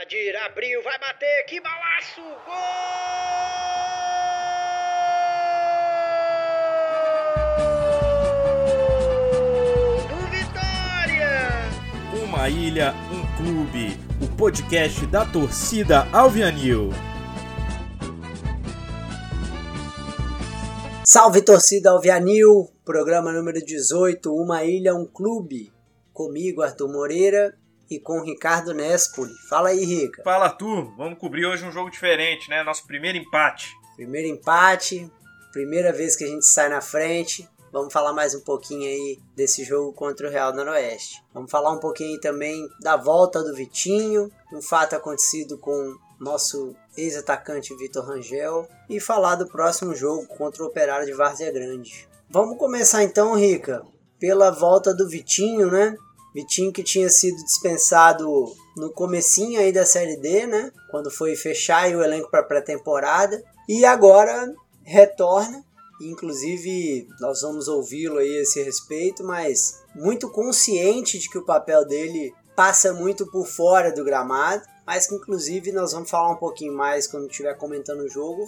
Adir abriu, vai bater, que balaço! Gol! Do Vitória! Uma ilha, um clube. O podcast da torcida Alvianil. Salve torcida Alvianil, programa número 18, Uma Ilha, um Clube. Comigo, Arthur Moreira, e com Ricardo Nespoli. Fala aí, Rica. Fala, Arthur. Vamos cobrir hoje um jogo diferente, né? Nosso primeiro empate. Primeiro empate, primeira vez que a gente sai na frente. Vamos falar mais um pouquinho aí desse jogo contra o Real Noroeste. Vamos falar um pouquinho aí também da volta do Vitinho, um fato acontecido com nosso ex-atacante Vitor Rangel e falar do próximo jogo contra o Operário de Várzea Grande. Vamos começar então, Rica, pela volta do Vitinho, né? Vitinho que tinha sido dispensado no comecinho aí da Série D, né? Quando foi fechar o elenco para pré-temporada. E agora retorna. Inclusive, nós vamos ouvi-lo aí a esse respeito, mas muito consciente de que o papel dele passa muito por fora do gramado, mas que inclusive nós vamos falar um pouquinho mais quando estiver comentando o jogo.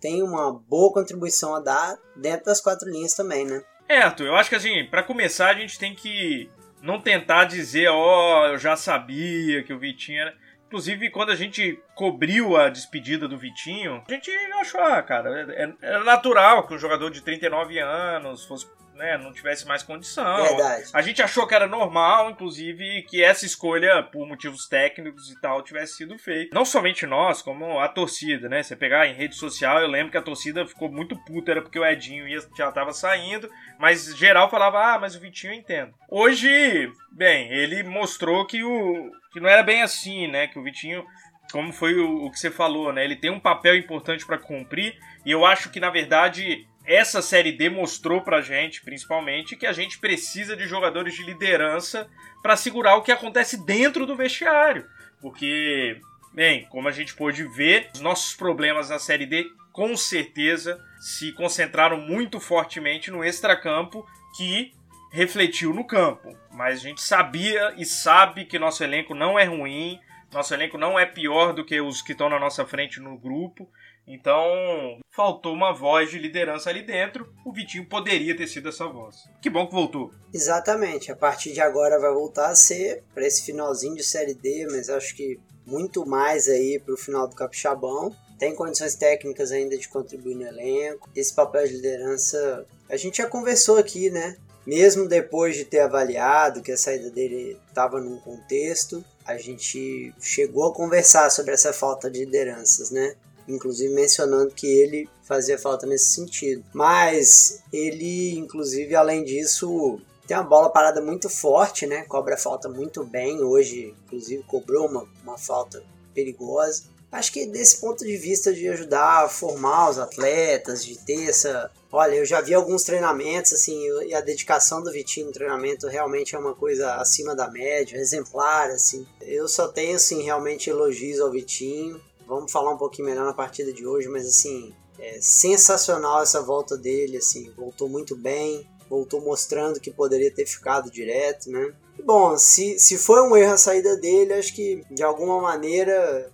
Tem uma boa contribuição a dar dentro das quatro linhas também, né? É, Arthur, eu acho que assim, para começar a gente tem que não tentar dizer, ó, oh, eu já sabia que o Vitinho era. Inclusive, quando a gente cobriu a despedida do Vitinho, a gente achou, ah, cara, é, é natural que um jogador de 39 anos fosse né, não tivesse mais condição. Verdade. A gente achou que era normal, inclusive, que essa escolha, por motivos técnicos e tal, tivesse sido feita. Não somente nós, como a torcida, né? Você pegar em rede social, eu lembro que a torcida ficou muito puta, era porque o Edinho ia, já tava saindo, mas geral falava, ah, mas o Vitinho eu entendo. Hoje, bem, ele mostrou que o que não era bem assim, né? Que o Vitinho como foi o, que você falou, né? Ele tem um papel importante para cumprir e eu acho que na verdade essa série D mostrou pra gente, principalmente, que a gente precisa de jogadores de liderança para segurar o que acontece dentro do vestiário. Porque, bem, como a gente pôde ver, os nossos problemas na série D com certeza se concentraram muito fortemente no extracampo que refletiu no campo. Mas a gente sabia e sabe que nosso elenco não é ruim, nosso elenco não é pior do que os que estão na nossa frente no grupo. Então, faltou uma voz de liderança ali dentro. O Vitinho poderia ter sido essa voz. Que bom que voltou. Exatamente. A partir de agora vai voltar a ser para esse finalzinho de Série D, mas acho que muito mais aí para o final do Capixabão. Tem condições técnicas ainda de contribuir no elenco. Esse papel de liderança, a gente já conversou aqui, né? Mesmo depois de ter avaliado que a saída dele estava num contexto, a gente chegou a conversar sobre essa falta de lideranças, né? Inclusive mencionando que ele fazia falta nesse sentido. Mas ele, inclusive, além disso, tem uma bola parada muito forte, né? Cobra falta muito bem. Hoje, inclusive, cobrou uma, uma falta perigosa. Acho que desse ponto de vista de ajudar a formar os atletas, de ter essa. Olha, eu já vi alguns treinamentos, assim, e a dedicação do Vitinho no treinamento realmente é uma coisa acima da média, exemplar, assim. Eu só tenho, assim, realmente elogios ao Vitinho. Vamos falar um pouquinho melhor na partida de hoje, mas assim, é sensacional essa volta dele, assim, voltou muito bem, voltou mostrando que poderia ter ficado direto, né? bom, se, se foi um erro a saída dele, acho que de alguma maneira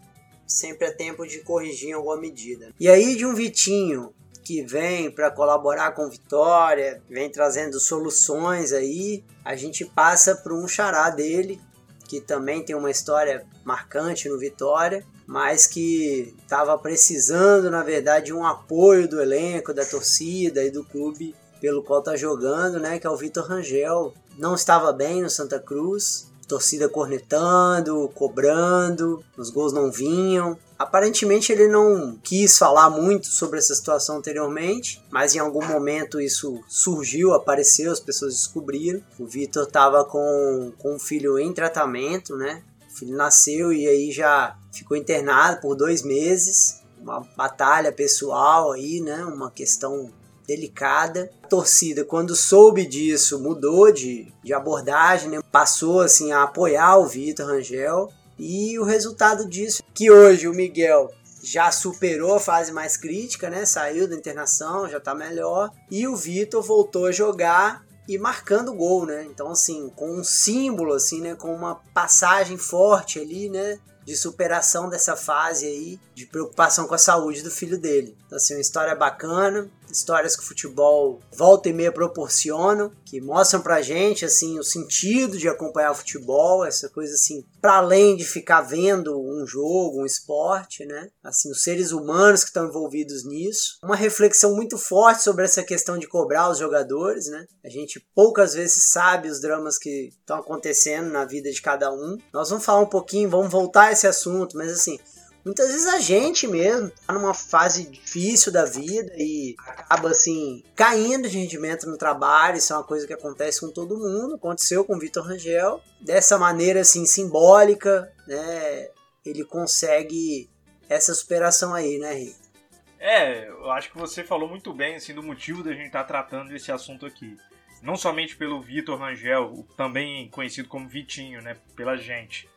sempre é tempo de corrigir em alguma medida. E aí de um Vitinho que vem para colaborar com Vitória, vem trazendo soluções aí, a gente passa para um xará dele, que também tem uma história marcante no Vitória, mas que estava precisando, na verdade, de um apoio do elenco, da torcida e do clube pelo qual está jogando, né? Que é o Vitor Rangel. Não estava bem no Santa Cruz, torcida cornetando, cobrando, os gols não vinham. Aparentemente ele não quis falar muito sobre essa situação anteriormente, mas em algum momento isso surgiu, apareceu, as pessoas descobriram. O Vitor estava com, com um filho em tratamento, né? O filho nasceu e aí já ficou internado por dois meses. Uma batalha pessoal aí, né? Uma questão delicada. A torcida, quando soube disso, mudou de, de abordagem, né? passou assim a apoiar o Vitor Rangel. E o resultado disso que hoje o Miguel já superou a fase mais crítica, né? Saiu da internação, já tá melhor. E o Vitor voltou a jogar e marcando gol, né? Então assim, com um símbolo assim, né, com uma passagem forte ali, né, de superação dessa fase aí, de preocupação com a saúde do filho dele. Então, assim, uma história bacana, histórias que o futebol volta e meia proporcionam, que mostram pra gente, assim, o sentido de acompanhar o futebol, essa coisa, assim, para além de ficar vendo um jogo, um esporte, né? Assim, os seres humanos que estão envolvidos nisso. Uma reflexão muito forte sobre essa questão de cobrar os jogadores, né? A gente poucas vezes sabe os dramas que estão acontecendo na vida de cada um. Nós vamos falar um pouquinho, vamos voltar esse assunto, mas assim, muitas vezes a gente mesmo tá numa fase difícil da vida e acaba assim caindo de rendimento no trabalho. Isso é uma coisa que acontece com todo mundo. Aconteceu com o Vitor Rangel. Dessa maneira assim simbólica, né? Ele consegue essa superação aí, né, Rick? É, eu acho que você falou muito bem assim do motivo da gente estar tá tratando esse assunto aqui. Não somente pelo Vitor Rangel, também conhecido como Vitinho, né, pela gente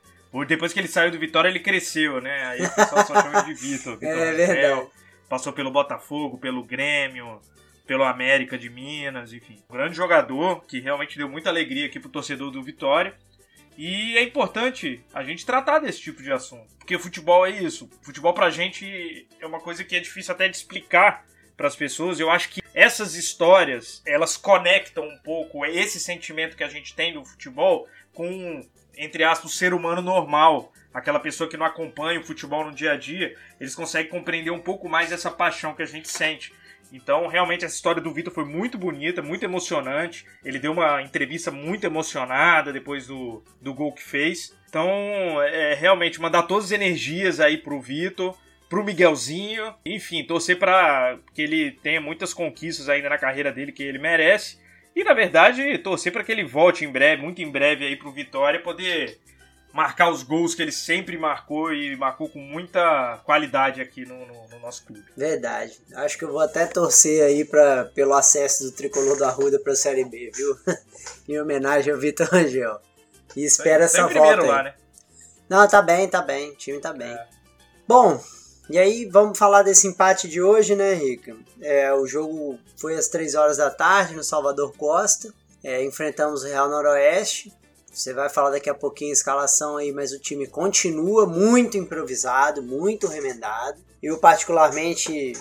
depois que ele saiu do Vitória, ele cresceu, né? Aí o pessoal só chama de Vitor. Vitor é verdade. Passou pelo Botafogo, pelo Grêmio, pelo América de Minas, enfim. Um grande jogador que realmente deu muita alegria aqui pro torcedor do Vitória. E é importante a gente tratar desse tipo de assunto. Porque futebol é isso. Futebol pra gente é uma coisa que é difícil até de explicar para as pessoas. Eu acho que essas histórias, elas conectam um pouco esse sentimento que a gente tem do futebol com entre aspas, o ser humano normal, aquela pessoa que não acompanha o futebol no dia a dia, eles conseguem compreender um pouco mais essa paixão que a gente sente. Então, realmente, essa história do Vitor foi muito bonita, muito emocionante. Ele deu uma entrevista muito emocionada depois do, do gol que fez. Então, é realmente mandar todas as energias aí pro Vitor, pro Miguelzinho. Enfim, torcer para que ele tenha muitas conquistas ainda na carreira dele que ele merece. E na verdade, torcer para que ele volte em breve, muito em breve aí pro Vitória, poder marcar os gols que ele sempre marcou e marcou com muita qualidade aqui no, no, no nosso clube. Verdade. Acho que eu vou até torcer aí pra, pelo acesso do tricolor da Ruda pra Série B, viu? em homenagem ao Vitor Angel. E espera essa volta. Lá, né? Não, tá bem, tá bem. O time tá bem. É. Bom, e aí, vamos falar desse empate de hoje, né, Rica? É, o jogo foi às 3 horas da tarde no Salvador Costa. É, enfrentamos o Real Noroeste. Você vai falar daqui a pouquinho a escalação aí, mas o time continua muito improvisado, muito remendado. Eu, particularmente,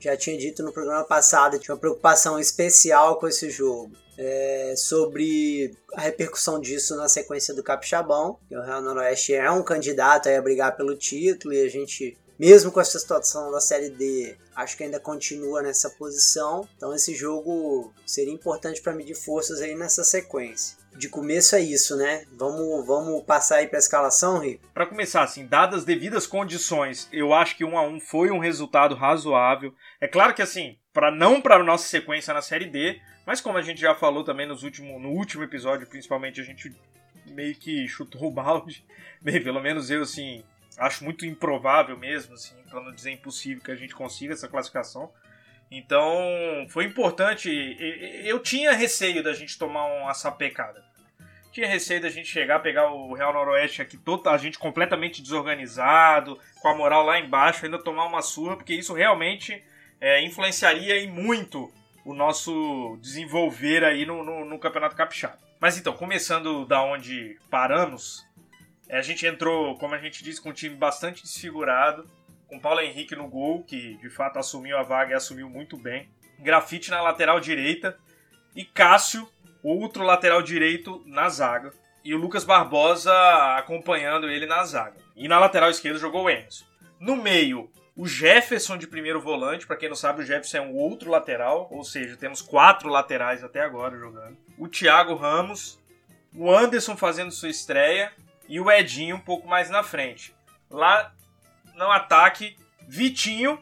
já tinha dito no programa passado, tinha uma preocupação especial com esse jogo. É, sobre a repercussão disso na sequência do Capixabão. O Real Noroeste é um candidato a brigar pelo título e a gente mesmo com essa situação da Série D, acho que ainda continua nessa posição. Então esse jogo seria importante para medir forças aí nessa sequência. De começo é isso, né? Vamos, vamos passar aí para a escalação, Rico? Para começar, assim, dadas as devidas condições, eu acho que um a um foi um resultado razoável. É claro que assim, para não para nossa sequência na Série D, mas como a gente já falou também nos último, no último episódio, principalmente, a gente meio que chutou o balde. Bem, pelo menos eu, assim, acho muito improvável mesmo, assim, para não dizer impossível que a gente consiga essa classificação. Então, foi importante. Eu tinha receio da gente tomar uma sapecada. Tinha receio da gente chegar, pegar o Real Noroeste aqui, toda a gente completamente desorganizado, com a moral lá embaixo, ainda tomar uma surra, porque isso realmente é, influenciaria em muito o nosso desenvolver aí no, no, no Campeonato Capixaba. Mas então, começando da onde paramos, a gente entrou, como a gente disse, com um time bastante desfigurado, com Paulo Henrique no gol, que de fato assumiu a vaga e assumiu muito bem. Grafite na lateral direita e Cássio, outro lateral direito na zaga. E o Lucas Barbosa acompanhando ele na zaga. E na lateral esquerda jogou o Enzo. No meio, o Jefferson de primeiro volante, para quem não sabe, o Jefferson é um outro lateral, ou seja, temos quatro laterais até agora jogando. O Thiago Ramos, o Anderson fazendo sua estreia e o Edinho um pouco mais na frente. Lá no ataque, Vitinho,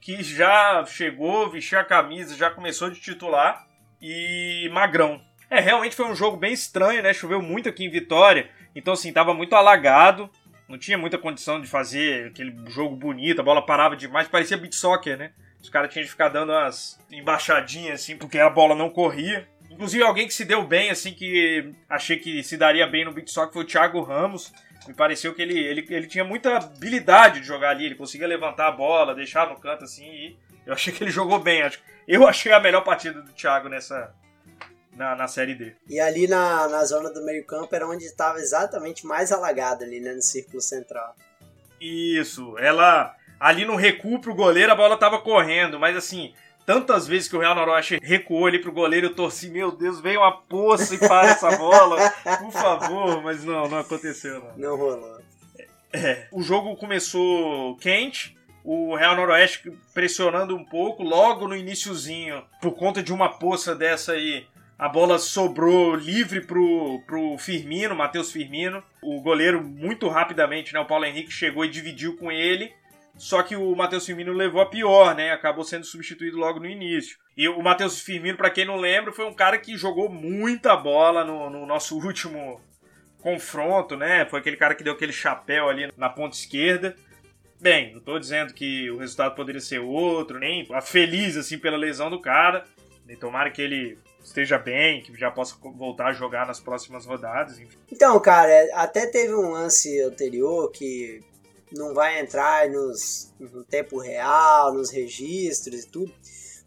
que já chegou, vestiu a camisa, já começou de titular, e Magrão. É, realmente foi um jogo bem estranho, né? Choveu muito aqui em Vitória, então assim, tava muito alagado, não tinha muita condição de fazer aquele jogo bonito, a bola parava demais, parecia beat soccer, né? Os caras tinham de ficar dando umas embaixadinhas assim, porque a bola não corria. Inclusive, alguém que se deu bem, assim, que achei que se daria bem no Big Sock foi o Thiago Ramos. Me pareceu que ele, ele, ele tinha muita habilidade de jogar ali. Ele conseguia levantar a bola, deixar no canto assim. E eu achei que ele jogou bem. Eu achei a melhor partida do Thiago nessa, na, na Série D. E ali na, na zona do meio campo era onde estava exatamente mais alagado ali, né, no círculo central. Isso, ela ali no recuo pro goleiro, a bola tava correndo, mas assim, tantas vezes que o Real Noroeste recuou ali pro goleiro, eu torci, meu Deus, vem uma poça e para essa bola, por favor, mas não, não aconteceu não. Não rolou. É, o jogo começou quente, o Real Noroeste pressionando um pouco, logo no iníciozinho, por conta de uma poça dessa aí, a bola sobrou livre pro, pro Firmino, Matheus Firmino. O goleiro, muito rapidamente, né? O Paulo Henrique chegou e dividiu com ele. Só que o Matheus Firmino levou a pior, né? Acabou sendo substituído logo no início. E o Matheus Firmino, para quem não lembra, foi um cara que jogou muita bola no, no nosso último confronto, né? Foi aquele cara que deu aquele chapéu ali na ponta esquerda. Bem, não tô dizendo que o resultado poderia ser outro, nem feliz assim pela lesão do cara. E tomara que ele esteja bem, que já possa voltar a jogar nas próximas rodadas. Enfim. Então, cara, até teve um lance anterior que não vai entrar nos, no tempo real, nos registros e tudo,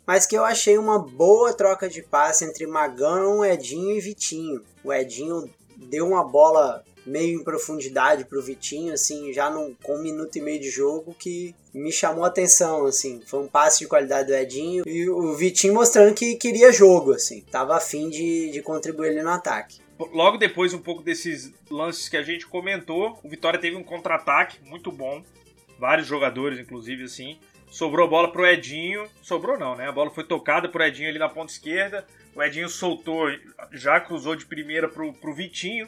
mas que eu achei uma boa troca de passe entre Magão, Edinho e Vitinho. O Edinho deu uma bola meio em profundidade pro Vitinho, assim, já num, com um minuto e meio de jogo, que me chamou a atenção, assim. Foi um passe de qualidade do Edinho e o Vitinho mostrando que queria jogo, assim. Tava afim de, de contribuir no ataque. Logo depois, um pouco desses lances que a gente comentou, o Vitória teve um contra-ataque muito bom. Vários jogadores, inclusive, assim. Sobrou a bola pro Edinho. Sobrou não, né? A bola foi tocada pro Edinho ali na ponta esquerda. O Edinho soltou, já cruzou de primeira pro, pro Vitinho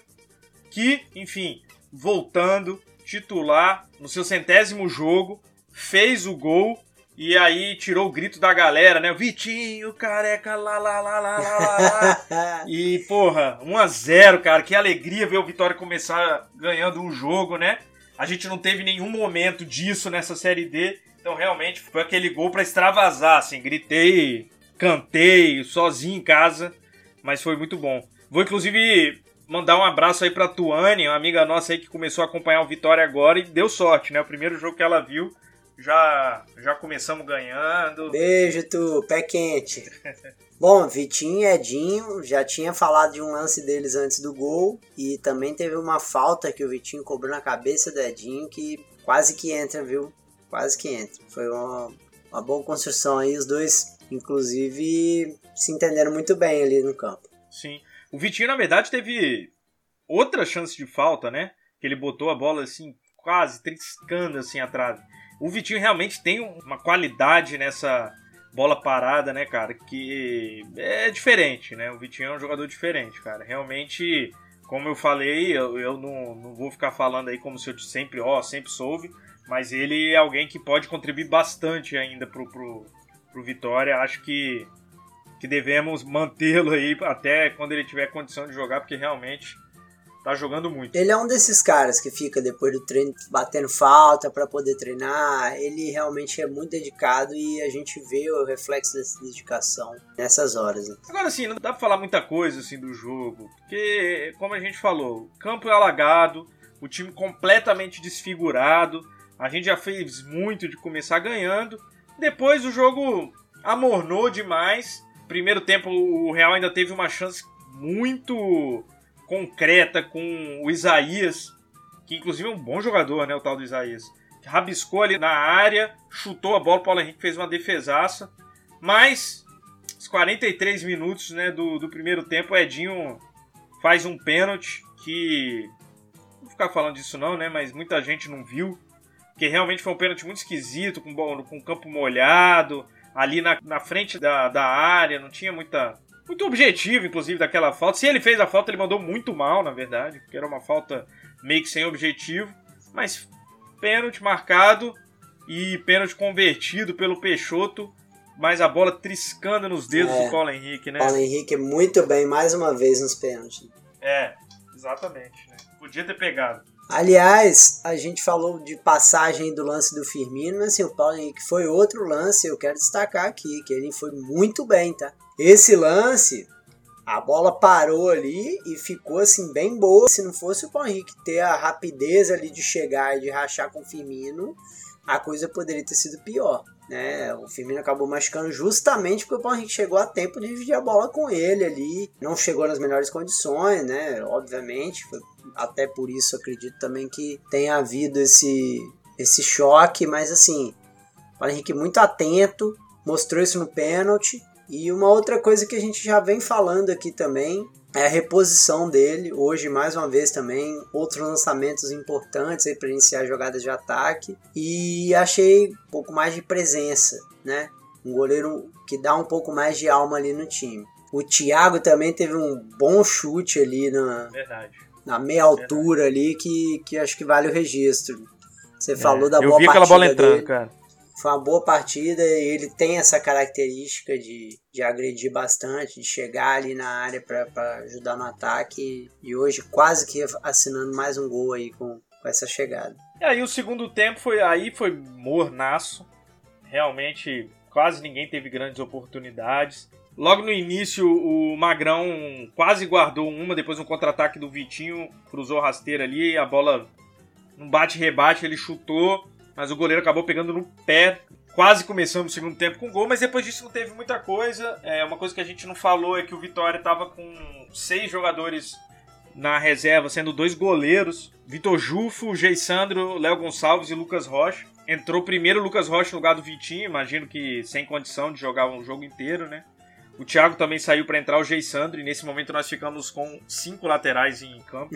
que, enfim, voltando, titular, no seu centésimo jogo, fez o gol e aí tirou o grito da galera, né? Vitinho, careca, lá, lá, lá, lá, lá, lá. e, porra, 1 a 0 cara. Que alegria ver o Vitória começar ganhando um jogo, né? A gente não teve nenhum momento disso nessa Série D. Então, realmente, foi aquele gol para extravasar, assim. Gritei, cantei, sozinho em casa. Mas foi muito bom. Vou, inclusive, mandar um abraço aí pra Tuane, uma amiga nossa aí que começou a acompanhar o Vitória agora e deu sorte, né? O primeiro jogo que ela viu, já, já começamos ganhando. Beijo, tu, pé quente. Bom, Vitinho e Edinho, já tinha falado de um lance deles antes do gol e também teve uma falta que o Vitinho cobrou na cabeça do Edinho que quase que entra, viu? Quase que entra. Foi uma, uma boa construção aí, os dois, inclusive, se entenderam muito bem ali no campo. Sim. O Vitinho, na verdade, teve outra chance de falta, né? Que ele botou a bola assim, quase triscando assim atrás. O Vitinho realmente tem uma qualidade nessa bola parada, né, cara? Que é diferente, né? O Vitinho é um jogador diferente, cara. Realmente, como eu falei, eu, eu não, não vou ficar falando aí como se eu sempre, ó, sempre soube. Mas ele é alguém que pode contribuir bastante ainda pro, pro, pro Vitória. Acho que que devemos mantê-lo aí até quando ele tiver condição de jogar, porque realmente tá jogando muito. Ele é um desses caras que fica depois do treino batendo falta para poder treinar. Ele realmente é muito dedicado e a gente vê o reflexo dessa dedicação nessas horas. Né? Agora sim, não dá pra falar muita coisa assim do jogo, porque como a gente falou, campo é alagado, o time completamente desfigurado. A gente já fez muito de começar ganhando. Depois o jogo amornou demais primeiro tempo o Real ainda teve uma chance muito concreta com o Isaías, que inclusive é um bom jogador, né, o tal do Isaías. Rabiscou ali na área, chutou a bola, o Paulo Henrique fez uma defesaça, mas os 43 minutos né, do, do primeiro tempo, o Edinho faz um pênalti que. Não vou ficar falando disso não, né? Mas muita gente não viu. Porque realmente foi um pênalti muito esquisito, com, com campo molhado ali na, na frente da, da área, não tinha muita, muito objetivo, inclusive, daquela falta. Se ele fez a falta, ele mandou muito mal, na verdade, porque era uma falta meio que sem objetivo. Mas pênalti marcado e pênalti convertido pelo Peixoto, mas a bola triscando nos dedos é, do Paulo Henrique, né? Paulo Henrique muito bem, mais uma vez nos pênaltis. É, exatamente. Né? Podia ter pegado. Aliás, a gente falou de passagem do lance do Firmino, mas assim, o Paulo Henrique foi outro lance, eu quero destacar aqui, que ele foi muito bem, tá? Esse lance, a bola parou ali e ficou assim bem boa. Se não fosse o Paulo Henrique ter a rapidez ali de chegar e de rachar com o Firmino, a coisa poderia ter sido pior. Né? O Firmino acabou machucando justamente porque o Paulo Henrique chegou a tempo de dividir a bola com ele ali. Não chegou nas melhores condições, né? Obviamente, foi até por isso acredito também que tenha havido esse esse choque, mas assim, o Paulo Henrique muito atento, mostrou isso no pênalti. E uma outra coisa que a gente já vem falando aqui também é a reposição dele. Hoje, mais uma vez também, outros lançamentos importantes para iniciar jogadas de ataque. E achei um pouco mais de presença, né? Um goleiro que dá um pouco mais de alma ali no time. O Thiago também teve um bom chute ali na, Verdade. na meia altura Verdade. ali que, que acho que vale o registro. Você é, falou da eu boa vi aquela bola entrando, dele. cara. Foi uma boa partida e ele tem essa característica de, de agredir bastante, de chegar ali na área para ajudar no ataque e hoje quase que assinando mais um gol aí com, com essa chegada. E aí o segundo tempo foi aí foi mornaço. Realmente quase ninguém teve grandes oportunidades. Logo no início, o Magrão quase guardou uma, depois um contra-ataque do Vitinho, cruzou rasteira ali, a bola num bate-rebate, ele chutou, mas o goleiro acabou pegando no pé. Quase começamos o segundo tempo com gol, mas depois disso não teve muita coisa. É, uma coisa que a gente não falou é que o Vitória estava com seis jogadores na reserva, sendo dois goleiros: Vitor Jufo, Geissandro, Léo Gonçalves e Lucas Rocha. Entrou primeiro o Lucas Rocha no lugar do Vitinho, imagino que sem condição de jogar um jogo inteiro, né? O Thiago também saiu para entrar o Geissandro e nesse momento nós ficamos com cinco laterais em campo.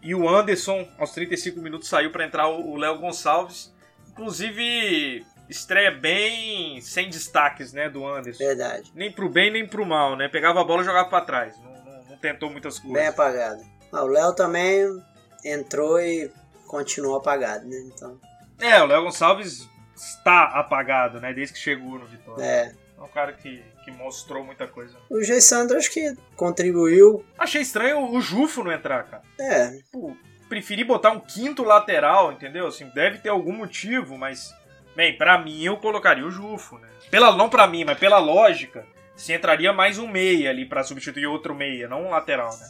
E o Anderson, aos 35 minutos, saiu para entrar o Léo Gonçalves. Inclusive, estreia bem sem destaques, né, do Anderson. Verdade. Nem pro bem, nem pro mal, né? Pegava a bola e jogava para trás. Não, não, não, tentou muitas coisas. Bem apagado. Ah, o Léo também entrou e continuou apagado, né? Então... É, o Léo Gonçalves está apagado, né? Desde que chegou no Vitória. É. É um cara que que mostrou muita coisa. O Jay Sandro acho que contribuiu. Achei estranho o Jufo não entrar, cara. É. Pô, preferi botar um quinto lateral, entendeu? Assim, deve ter algum motivo, mas. Bem, pra mim eu colocaria o Jufo, né? Pela, não pra mim, mas pela lógica, se entraria mais um meia ali para substituir outro meia, não um lateral, né?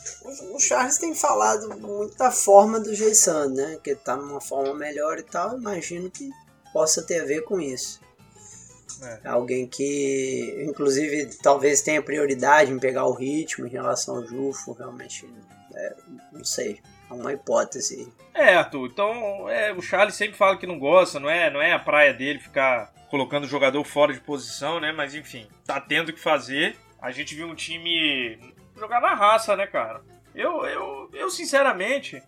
O, Charles tem falado muito da forma do Jason, né? Que tá numa forma melhor e tal. Imagino que possa ter a ver com isso. É. Alguém que, inclusive, talvez tenha prioridade em pegar o ritmo em relação ao Jufo, realmente, é, não sei, uma hipótese. É, Arthur, então é, o Charles sempre fala que não gosta, não é, não é a praia dele ficar colocando o jogador fora de posição, né? Mas enfim, tá tendo que fazer. A gente viu um time jogar na raça, né, cara? Eu, eu, eu sinceramente,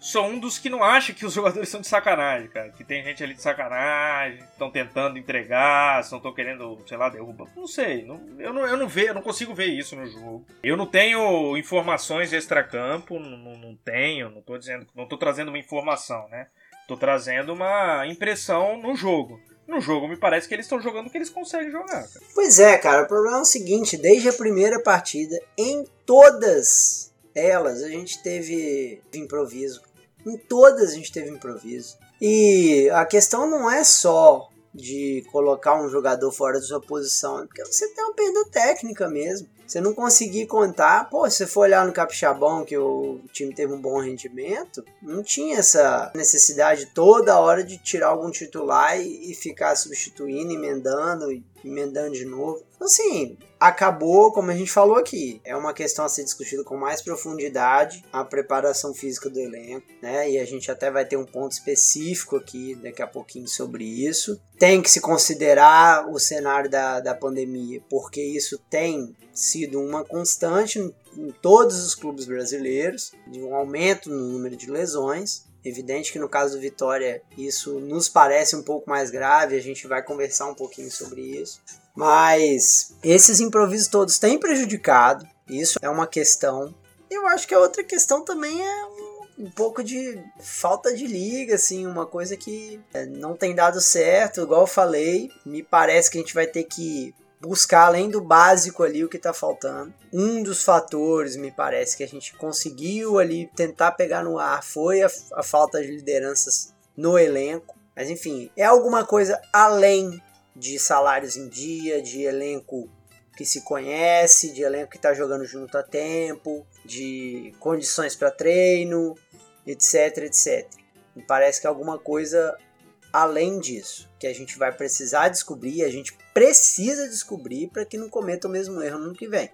sou um dos que não acha que os jogadores são de sacanagem, cara. Que tem gente ali de sacanagem, estão tentando entregar, estão querendo, sei lá, derrubar. Não sei, não, eu, não, eu não vejo, eu não consigo ver isso no jogo. Eu não tenho informações extra-campo, não, não, não, tenho, não tô dizendo, não tô trazendo uma informação, né? Tô trazendo uma impressão no jogo. No jogo, me parece que eles estão jogando o que eles conseguem jogar. Cara. Pois é, cara. O problema é o seguinte: desde a primeira partida, em todas elas, a gente teve improviso. Em todas a gente teve improviso. E a questão não é só de colocar um jogador fora da sua posição, é porque você tem uma perda técnica mesmo. Você não conseguir contar, pô, se você for olhar no Capixabão que o time teve um bom rendimento, não tinha essa necessidade toda hora de tirar algum titular e, e ficar substituindo, emendando, emendando de novo. Então, assim, acabou, como a gente falou aqui, é uma questão a ser discutida com mais profundidade, a preparação física do elenco, né? E a gente até vai ter um ponto específico aqui daqui a pouquinho sobre isso. Tem que se considerar o cenário da, da pandemia, porque isso tem sido uma constante em, todos os clubes brasileiros, de um aumento no número de lesões. Evidente que no caso do Vitória isso nos parece um pouco mais grave, a gente vai conversar um pouquinho sobre isso. Mas esses improvisos todos têm prejudicado, isso é uma questão. Eu acho que a outra questão também é um, um pouco de falta de liga, assim, uma coisa que é, não tem dado certo, igual eu falei. Me parece que a gente vai ter que buscar além do básico ali o que está faltando. Um dos fatores, me parece, que a gente conseguiu ali tentar pegar no ar foi a, a falta de lideranças no elenco. Mas enfim, é alguma coisa além de salários em dia, de elenco que se conhece, de elenco que está jogando junto há tempo, de condições para treino, etc, etc. Me parece que é alguma coisa além disso, que a gente vai precisar descobrir, a gente precisa descobrir para que não cometa o mesmo erro no ano que vem.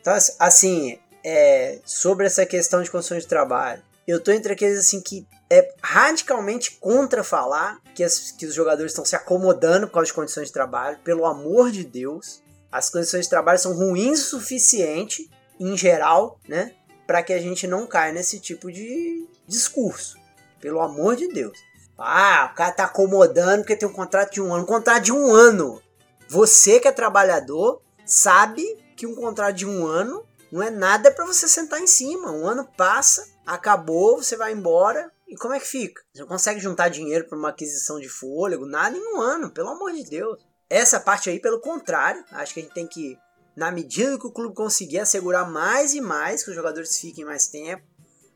Então, assim, é, sobre essa questão de condições de trabalho, eu tô entre aqueles assim que é radicalmente contra falar que, as, que os jogadores estão se acomodando por causa de condições de trabalho. Pelo amor de Deus, as condições de trabalho são ruins o suficiente, em geral, né? Para que a gente não caia nesse tipo de discurso. Pelo amor de Deus. Ah, o cara tá acomodando porque tem um contrato de um ano. Um contrato de um ano. Você que é trabalhador sabe que um contrato de um ano não é nada para você sentar em cima. Um ano passa, acabou, você vai embora. E como é que fica? Você não consegue juntar dinheiro para uma aquisição de fôlego, nada em um ano, pelo amor de Deus. Essa parte aí, pelo contrário, acho que a gente tem que, na medida que o clube conseguir assegurar mais e mais que os jogadores fiquem mais tempo.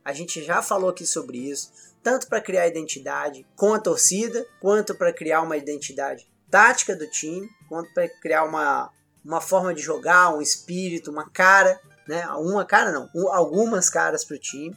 A gente já falou aqui sobre isso, tanto para criar identidade com a torcida, quanto para criar uma identidade tática do time, quanto para criar uma, uma forma de jogar, um espírito, uma cara, né? Uma cara não, algumas caras para o time,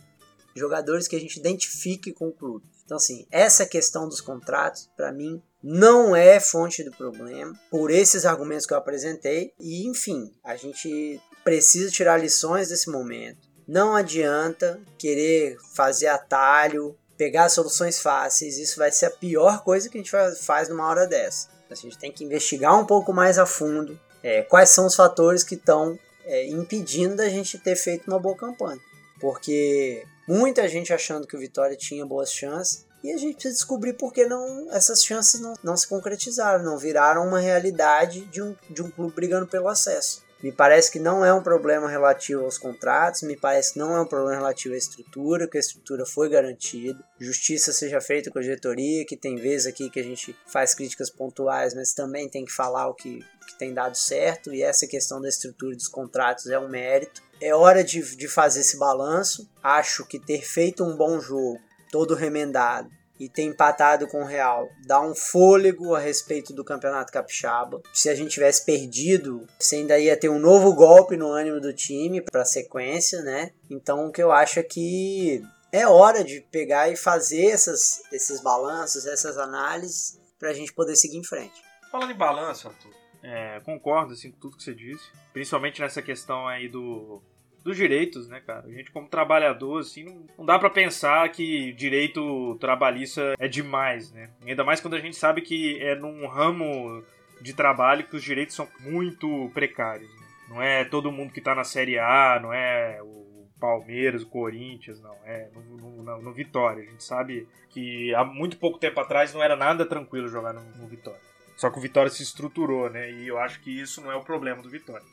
jogadores que a gente identifique com o clube. Então assim, essa questão dos contratos, para mim, não é fonte do problema, por esses argumentos que eu apresentei, e enfim, a gente precisa tirar lições desse momento. Não adianta querer fazer atalho, pegar soluções fáceis, isso vai ser a pior coisa que a gente faz numa hora dessa. A gente tem que investigar um pouco mais a fundo é, quais são os fatores que estão é, impedindo da gente ter feito uma boa campanha. Porque muita gente achando que o Vitória tinha boas chances e a gente precisa descobrir por que não, essas chances não, não se concretizaram, não viraram uma realidade de um, de um clube brigando pelo acesso. Me parece que não é um problema relativo aos contratos, me parece que não é um problema relativo à estrutura, que a estrutura foi garantida. Justiça seja feita com a diretoria, que tem vezes aqui que a gente faz críticas pontuais, mas também tem que falar o que, que tem dado certo, e essa questão da estrutura dos contratos é um mérito. É hora de, de fazer esse balanço. Acho que ter feito um bom jogo, todo remendado, e ter empatado com o Real dá um fôlego a respeito do Campeonato Capixaba. Se a gente tivesse perdido, você ainda ia ter um novo golpe no ânimo do time para sequência, né? Então o que eu acho é que é hora de pegar e fazer essas, esses balanços, essas análises para a gente poder seguir em frente. Falando em balanço, Arthur, é, concordo assim, com tudo que você disse, principalmente nessa questão aí do dos direitos, né, cara? A gente como trabalhador, assim, não, não dá para pensar que direito trabalhista é demais, né? Ainda mais quando a gente sabe que é num ramo de trabalho que os direitos são muito precários. Né? Não é todo mundo que tá na Série A, não é o Palmeiras, o Corinthians, não. É no, no, no Vitória. A gente sabe que há muito pouco tempo atrás não era nada tranquilo jogar no, no Vitória. Só que o Vitória se estruturou, né? E eu acho que isso não é o problema do Vitória.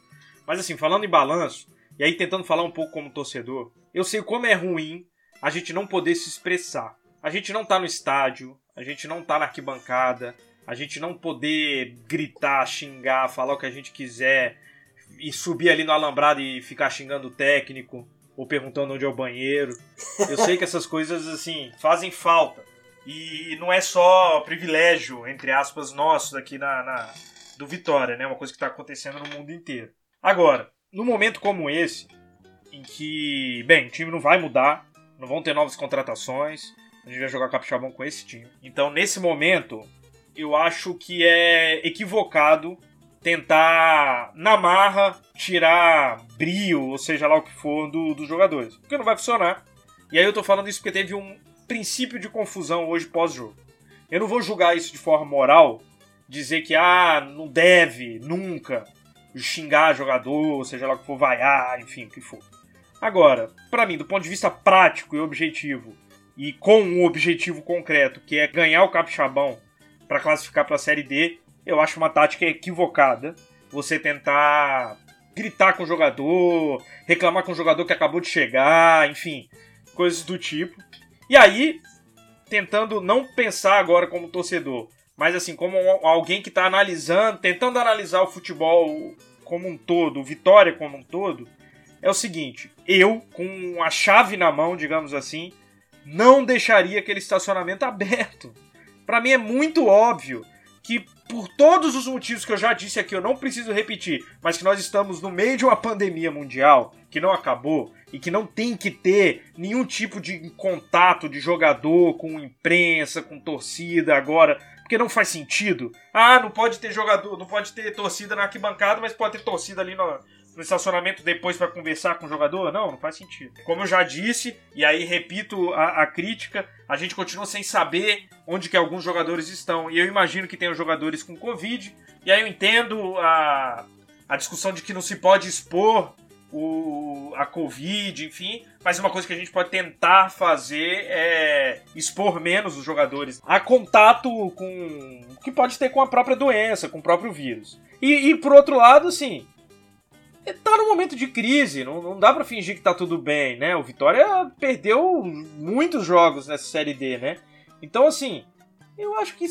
Mas assim, falando em balanço, e aí, tentando falar um pouco como torcedor, eu sei como é ruim a gente não poder se expressar. A gente não tá no estádio, a gente não tá na arquibancada, a gente não poder gritar, xingar, falar o que a gente quiser e subir ali no alambrado e ficar xingando o técnico ou perguntando onde é o banheiro. Eu sei que essas coisas, assim, fazem falta. E não é só privilégio, entre aspas, nosso aqui na, na do Vitória, né? Uma coisa que está acontecendo no mundo inteiro. Agora, num momento como esse, em que, bem, o time não vai mudar, não vão ter novas contratações, a gente vai jogar capixabão com esse time. Então, nesse momento, eu acho que é equivocado tentar, na marra, tirar brio, ou seja lá o que for, do, dos jogadores. Porque não vai funcionar. E aí eu tô falando isso porque teve um princípio de confusão hoje pós-jogo. Eu não vou julgar isso de forma moral, dizer que, ah, não deve, nunca xingar jogador, seja lá o que for, vaiar, enfim, o que for. Agora, para mim, do ponto de vista prático e objetivo, e com um objetivo concreto, que é ganhar o Capixabão para classificar para a Série D, eu acho uma tática equivocada. Você tentar gritar com o jogador, reclamar com o jogador que acabou de chegar, enfim, coisas do tipo. E aí, tentando não pensar agora como torcedor, mas assim, como alguém que está analisando, tentando analisar o futebol como um todo, o Vitória como um todo, é o seguinte: eu, com a chave na mão, digamos assim, não deixaria aquele estacionamento aberto. Para mim é muito óbvio que, por todos os motivos que eu já disse aqui, eu não preciso repetir, mas que nós estamos no meio de uma pandemia mundial que não acabou e que não tem que ter nenhum tipo de contato de jogador com imprensa, com torcida agora porque não faz sentido. Ah, não pode ter jogador, não pode ter torcida na arquibancada, mas pode ter torcida ali no, no estacionamento depois para conversar com o jogador? Não, não faz sentido. Como eu já disse, e aí repito a, a, crítica, a gente continua sem saber onde que alguns jogadores estão. E eu imagino que tenham jogadores com Covid, e aí eu entendo a, a discussão de que não se pode expor o, a Covid, enfim. Mas uma coisa que a gente pode tentar fazer é expor menos os jogadores a contato com. que pode ter com a própria doença, com o próprio vírus. E, e por outro lado, assim. Tá num momento de crise, não, não dá para fingir que tá tudo bem, né? O Vitória perdeu muitos jogos nessa Série D, né? Então, assim, eu acho que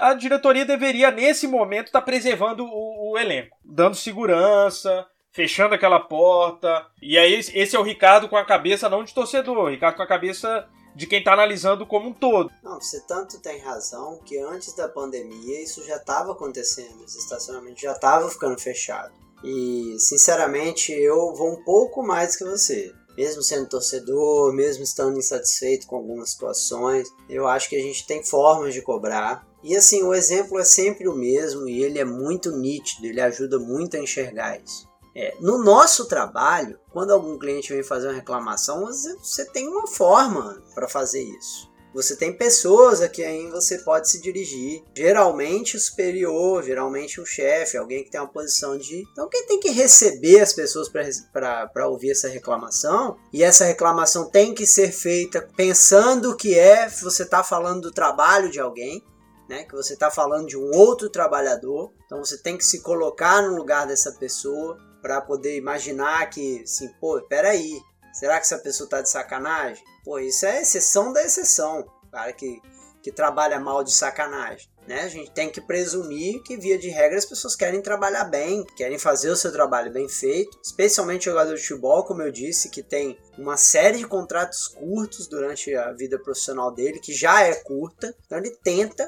a, diretoria deveria, nesse momento, estar tá preservando o, o elenco, dando segurança, fechando aquela porta. E aí, esse é o Ricardo com a cabeça não de torcedor, Ricardo com a cabeça de quem está analisando como um todo. Não, você tanto tem razão que antes da pandemia isso já estava acontecendo, os estacionamentos já estavam ficando fechados. E, sinceramente, eu vou um pouco mais que você. Mesmo sendo torcedor, mesmo estando insatisfeito com algumas situações, eu acho que a gente tem formas de cobrar. E assim, o exemplo é sempre o mesmo e ele é muito nítido, ele ajuda muito a enxergar isso. É, no nosso trabalho, quando algum cliente vem fazer uma reclamação, você, tem uma forma para fazer isso. Você tem pessoas a quem você pode se dirigir. Geralmente o superior, geralmente um chefe, alguém que tem uma posição de. Então, quem tem que receber as pessoas para ouvir essa reclamação, e essa reclamação tem que ser feita pensando que é você está falando do trabalho de alguém. Né, que você está falando de um outro trabalhador, então você tem que se colocar no lugar dessa pessoa, para poder imaginar que, assim, pô, peraí, será que essa pessoa tá de sacanagem? Pô, isso é exceção da exceção, cara que, que trabalha mal de sacanagem. Né? A gente tem que presumir que, via de regra, as pessoas querem trabalhar bem, querem fazer o seu trabalho bem feito, especialmente jogador de futebol, como eu disse, que tem uma série de contratos curtos durante a vida profissional dele, que já é curta, então ele tenta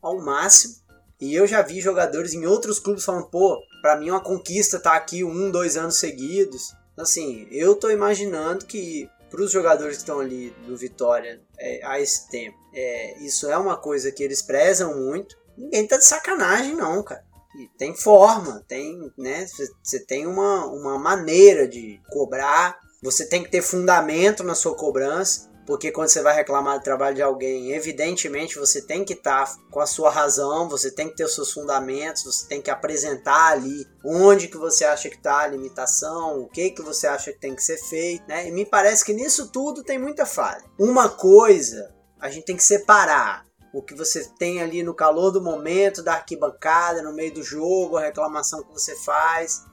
ao máximo. E eu já vi jogadores em outros clubes falando, pô, para mim é uma conquista estar tá aqui um, dois anos seguidos. Então, assim, eu tô imaginando que para os jogadores que estão ali do Vitória é, há esse tempo, é, isso é uma coisa que eles prezam muito. Ninguém tá de sacanagem, não, cara. E tem forma, tem, né? Você tem uma, uma maneira de cobrar, você tem que ter fundamento na sua cobrança. Porque quando você vai reclamar do trabalho de alguém, evidentemente você tem que estar tá com a sua razão, você tem que ter os seus fundamentos, você tem que apresentar ali onde que você acha que está a limitação, o que que você acha que tem que ser feito, né? E me parece que nisso tudo tem muita falha. Uma coisa a gente tem que separar o que você tem ali no calor do momento, da arquibancada, no meio do jogo, a reclamação que você faz,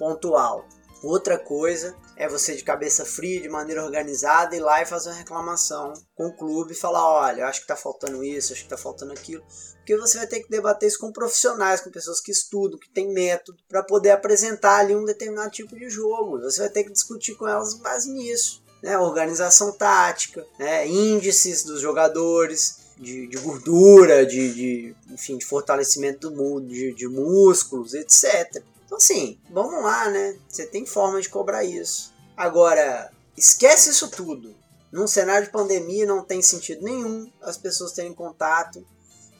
pontual. Outra coisa é você de cabeça fria, de maneira organizada, ir lá e fazer uma reclamação com o clube e falar: olha, acho que tá faltando isso, acho que tá faltando aquilo. Porque você vai ter que debater isso com profissionais, com pessoas que estudam, que têm método, para poder apresentar ali um determinado tipo de jogo. Você vai ter que discutir com elas base nisso. Né? Organização tática, né? índices dos jogadores. De, de gordura, de, de, enfim, de fortalecimento do, de, de músculos, etc. Então, assim, vamos lá, né? Você tem forma de cobrar isso. Agora, esquece isso tudo. Num cenário de pandemia não tem sentido nenhum as pessoas terem contato,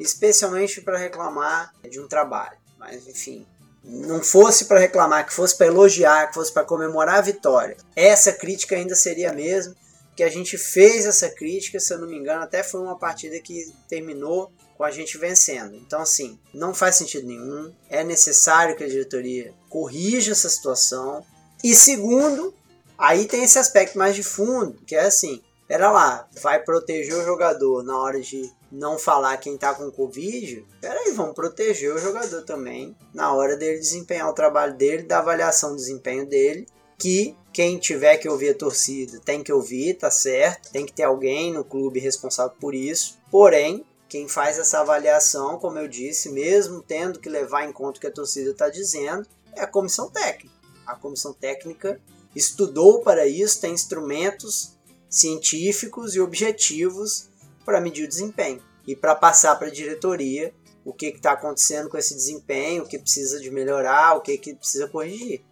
especialmente para reclamar de um trabalho. Mas, enfim, não fosse para reclamar, que fosse para elogiar, que fosse para comemorar a vitória. Essa crítica ainda seria a mesma que a gente fez essa crítica, se eu não me engano, até foi uma partida que terminou com a gente vencendo. Então, assim, não faz sentido nenhum. É necessário que a diretoria corrija essa situação. E segundo, aí tem esse aspecto mais de fundo, que é assim: pera lá, vai proteger o jogador na hora de não falar quem tá com Covid? Pera aí, vamos proteger o jogador também na hora dele desempenhar o trabalho dele, da avaliação do desempenho dele. Que quem tiver que ouvir a torcida tem que ouvir, tá certo? Tem que ter alguém no clube responsável por isso. Porém, quem faz essa avaliação, como eu disse, mesmo tendo que levar em conta o que a torcida está dizendo, é a comissão técnica. A comissão técnica estudou para isso, tem instrumentos científicos e objetivos para medir o desempenho e para passar para a diretoria o que está acontecendo com esse desempenho, o que precisa de melhorar, o que, que precisa corrigir.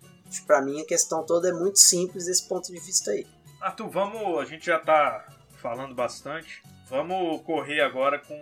Para mim a questão toda é muito simples desse ponto de vista aí. Arthur, vamos, a gente já está falando bastante. Vamos correr agora com.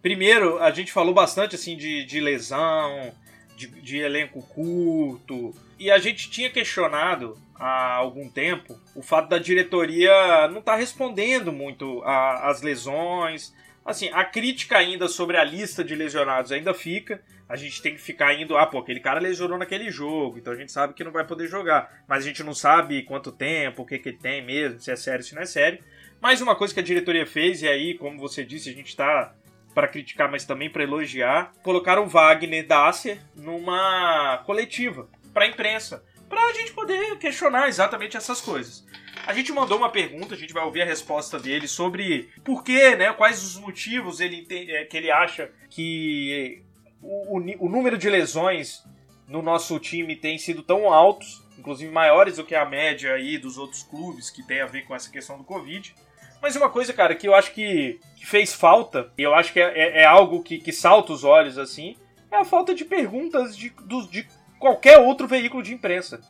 Primeiro, a gente falou bastante assim de, de lesão, de, de elenco curto. E a gente tinha questionado há algum tempo o fato da diretoria não estar tá respondendo muito às lesões. Assim, a crítica ainda sobre a lista de lesionados ainda fica. A gente tem que ficar indo, ah, pô, aquele cara lesionou naquele jogo, então a gente sabe que não vai poder jogar. Mas a gente não sabe quanto tempo, o que, que ele tem mesmo, se é sério, se não é sério. Mais uma coisa que a diretoria fez, e aí, como você disse, a gente está para criticar, mas também para elogiar, colocaram Wagner Dasser numa coletiva para a imprensa, para a gente poder questionar exatamente essas coisas. A gente mandou uma pergunta, a gente vai ouvir a resposta dele sobre por que, né, quais os motivos ele é, que ele acha que o, o, o número de lesões no nosso time tem sido tão altos, inclusive maiores do que a média aí dos outros clubes que tem a ver com essa questão do Covid. Mas uma coisa, cara, que eu acho que, que fez falta, e eu acho que é, é, é algo que, que, salta os olhos, assim, é a falta de perguntas de, do, de qualquer outro veículo de imprensa.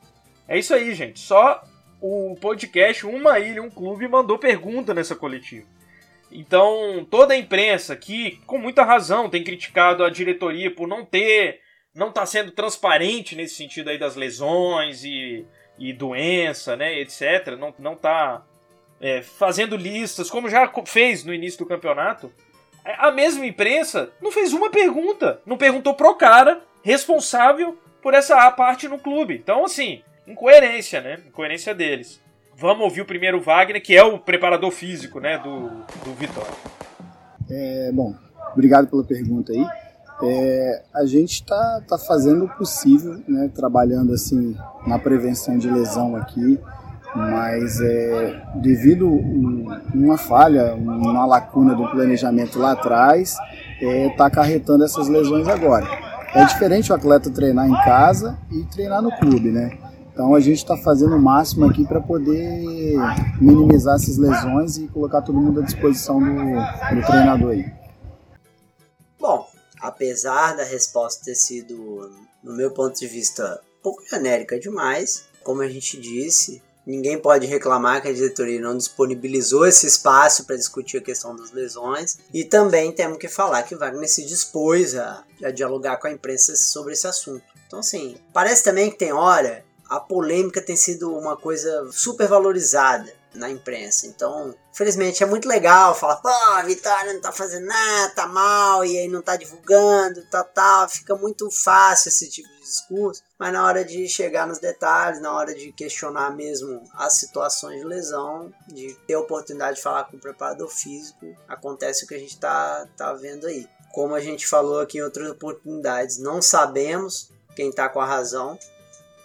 É isso aí, gente. Só o podcast Uma Ilha, um clube, mandou pergunta nessa coletiva. Então, toda a imprensa que, com muita razão, tem criticado a diretoria por não ter, não estar tá sendo transparente nesse sentido aí das lesões e, e doença, né, etc. Não, não tá é, fazendo listas, como já fez no início do campeonato, é, a mesma imprensa não fez uma pergunta. Não perguntou pro cara responsável por essa parte no clube. Então, assim, incoerência, né? Incoerência deles. Vamos ouvir o primeiro Wagner, que é o preparador físico, né, do, do Vitória. É, bom, obrigado pela pergunta aí. É, a gente está tá fazendo o possível, né, trabalhando assim na prevenção de lesão aqui, mas é, devido a uma falha, uma lacuna do planejamento lá atrás, está é, tá acarretando essas lesões agora. É diferente o atleta treinar em casa e treinar no clube, né? Então a gente está fazendo o máximo aqui para poder minimizar essas lesões e colocar todo mundo à disposição do, do treinador aí. Bom, apesar da resposta ter sido, no meu ponto de vista, pouco genérica demais, como a gente disse, Ninguém pode reclamar que a diretoria não disponibilizou esse espaço para discutir a questão das lesões. E também temos que falar que Wagner se dispôs a, a dialogar com a imprensa sobre esse assunto. Então, assim, parece também que tem hora a polêmica tem sido uma coisa super valorizada na imprensa. Então, infelizmente, é muito legal falar, pô, a Vitória não tá fazendo nada, tá mal, e aí não tá divulgando, tá tal. Fica muito fácil esse tipo discurso, mas na hora de chegar nos detalhes, na hora de questionar mesmo as situações de lesão, de ter a oportunidade de falar com o preparador físico, acontece o que a gente tá, tá vendo aí. Como a gente falou aqui em outras oportunidades, não sabemos quem tá com a razão,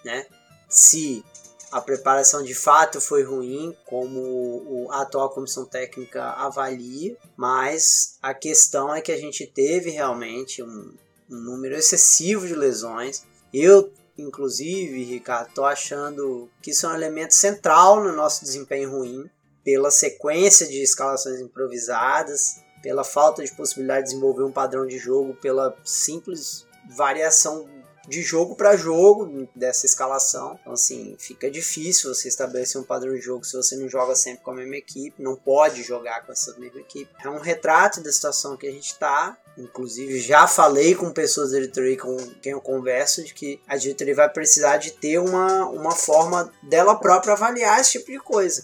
né? Se a preparação de fato foi ruim, como a atual comissão técnica avalia, mas a questão é que a gente teve realmente um, um número excessivo de lesões. Eu, inclusive, Ricardo, estou achando que isso é um elemento central no nosso desempenho ruim, pela sequência de escalações improvisadas, pela falta de possibilidade de desenvolver um padrão de jogo, pela simples variação de jogo para jogo dessa escalação. Então, assim, fica difícil você estabelecer um padrão de jogo se você não joga sempre com a mesma equipe, não pode jogar com essa mesma equipe. É um retrato da situação que a gente está. Inclusive, já falei com pessoas da diretoria com quem eu converso de que a diretoria vai precisar de ter uma, uma forma dela própria avaliar esse tipo de coisa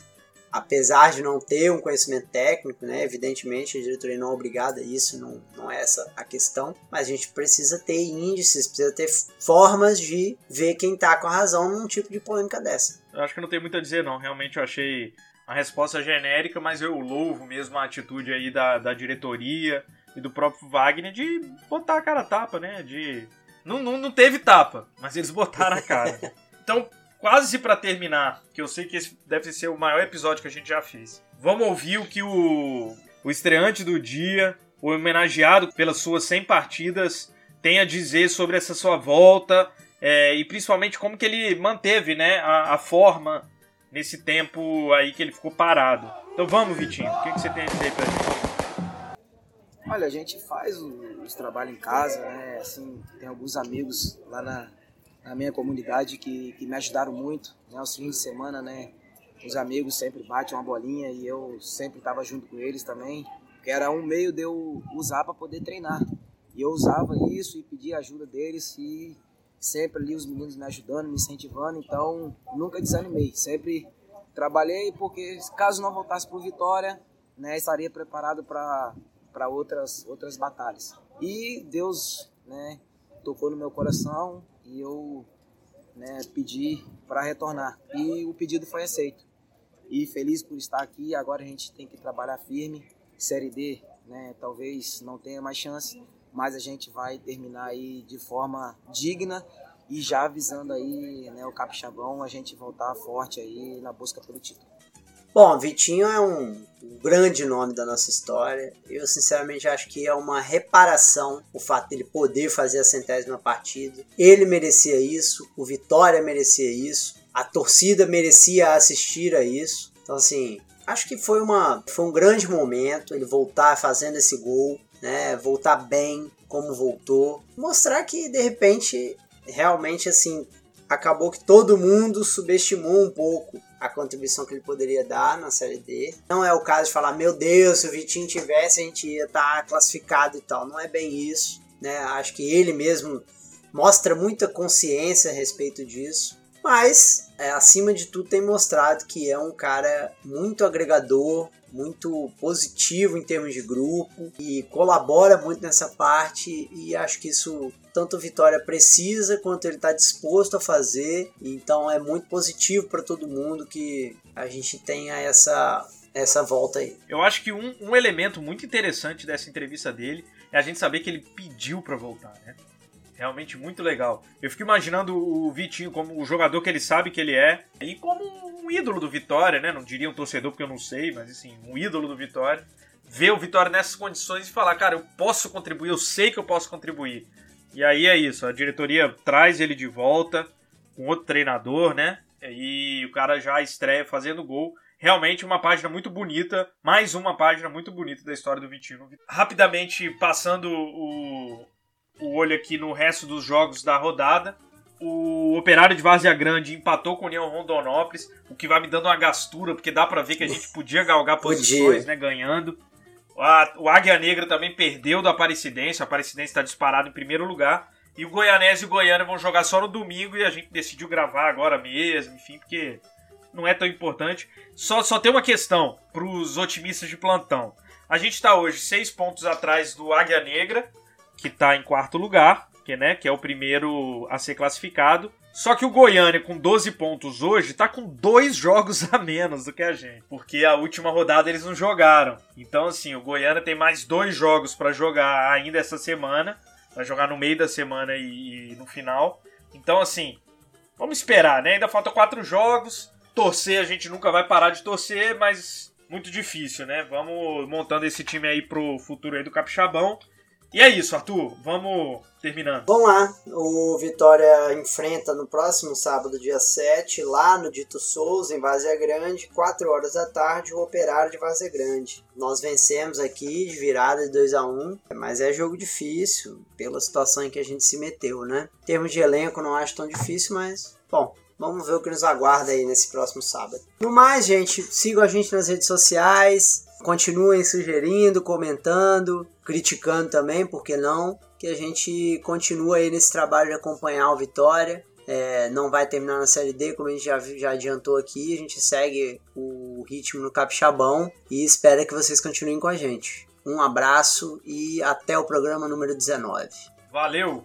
apesar de não ter um conhecimento técnico, né, evidentemente a diretoria não é obrigada a isso, não, não é essa a questão, mas a gente precisa ter índices, precisa ter formas de ver quem está com a razão num tipo de polêmica dessa. Eu acho que não tem muito a dizer não, realmente eu achei a resposta genérica, mas eu louvo mesmo a atitude aí da, da diretoria e do próprio Wagner de botar a cara a tapa, né, de... Não, não, não teve tapa, mas eles botaram a cara. Então, quase para terminar, que eu sei que esse deve ser o maior episódio que a gente já fez. Vamos ouvir o que o, o estreante do dia, o homenageado pelas suas 100 partidas, tem a dizer sobre essa sua volta é, e principalmente como que ele manteve né, a, a, forma nesse tempo aí que ele ficou parado. Então vamos, Vitinho, o que, que você tem a dizer pra gente? Olha, a gente faz os trabalhos em casa, né? Assim, tem alguns amigos lá na, na minha comunidade que, que me ajudaram muito. Né? Os fins de semana, né? Os amigos sempre batem uma bolinha e eu sempre estava junto com eles também, que era um meio de eu usar para poder treinar. E eu usava isso e pedia ajuda deles e sempre ali os meninos me ajudando, me incentivando, então nunca desanimei, sempre trabalhei porque caso não voltasse para Vitória, né, estaria preparado para outras outras batalhas. E Deus, né, tocou no meu coração e eu né, pedi para retornar e o pedido foi aceito. E feliz por estar aqui, agora a gente tem que trabalhar firme, Série D, né, talvez não tenha mais chance, mas a gente vai terminar aí de forma digna e já avisando aí né, o Capixabão a gente voltar forte aí na busca pelo título. Bom, Vitinho é um grande nome da nossa história. Eu sinceramente acho que é uma reparação o fato dele poder fazer a centésima partida. Ele merecia isso, o Vitória merecia isso, a torcida merecia assistir a isso. Então assim, acho que foi uma foi um grande momento ele voltar fazendo esse gol né, voltar bem como voltou, mostrar que de repente realmente assim acabou que todo mundo subestimou um pouco a contribuição que ele poderia dar na série D. Não é o caso de falar, meu Deus, se o Vitinho tivesse, a gente ia estar tá classificado e tal. Não é bem isso, né? Acho que ele mesmo mostra muita consciência a respeito disso. Mas, é, acima de tudo, tem mostrado que é um cara muito agregador, muito positivo em termos de grupo e colabora muito nessa parte e acho que isso tanto Vitória precisa quanto ele está disposto a fazer então é muito positivo para todo mundo que a gente tenha essa essa volta aí. Eu acho que um, um elemento muito interessante dessa entrevista dele é a gente saber que ele pediu para voltar, né? Realmente muito legal. Eu fico imaginando o Vitinho como o jogador que ele sabe que ele é e como um ídolo do Vitória, né? Não diria um torcedor porque eu não sei, mas assim, um ídolo do Vitória. Ver o Vitória nessas condições e falar, cara, eu posso contribuir, eu sei que eu posso contribuir. E aí é isso, a diretoria traz ele de volta com outro treinador, né? E o cara já estreia fazendo gol. Realmente uma página muito bonita, mais uma página muito bonita da história do Vitinho. Rapidamente passando o, o olho aqui no resto dos jogos da rodada. O Operário de Várzea Grande empatou com o União Rondonópolis, o que vai me dando uma gastura, porque dá para ver que a gente podia galgar posições, né, ganhando. O Águia Negra também perdeu do Aparecidense, o Aparecidense está disparado em primeiro lugar. E o Goianese e o Goiânia vão jogar só no domingo e a gente decidiu gravar agora mesmo, enfim, porque não é tão importante. Só, só tem uma questão para os otimistas de plantão. A gente está hoje seis pontos atrás do Águia Negra, que está em quarto lugar, que, né, que é o primeiro a ser classificado. Só que o Goiânia, com 12 pontos hoje, está com dois jogos a menos do que a gente. Porque a última rodada eles não jogaram. Então, assim, o Goiânia tem mais dois jogos para jogar ainda essa semana. Vai jogar no meio da semana e, e no final. Então, assim, vamos esperar, né? Ainda faltam quatro jogos. Torcer, a gente nunca vai parar de torcer, mas muito difícil, né? Vamos montando esse time aí pro futuro aí do Capixabão. E é isso, Arthur. Vamos terminando. Vamos lá. O Vitória enfrenta no próximo sábado, dia 7, lá no Dito Souza, em Vazia Grande, 4 horas da tarde, o Operário de Vazia Grande. Nós vencemos aqui de virada de 2 a 1 mas é jogo difícil pela situação em que a gente se meteu, né? Em termos de elenco, não acho tão difícil, mas, bom, Vamos ver o que nos aguarda aí nesse próximo sábado. No mais, gente, sigam a gente nas redes sociais. Continuem sugerindo, comentando, criticando também, por que não? Que a gente continua aí nesse trabalho de acompanhar o Vitória. É, não vai terminar na Série D, como a gente já, já adiantou aqui. A gente segue o ritmo no Capixabão e espera que vocês continuem com a gente. Um abraço e até o programa número 19. Valeu!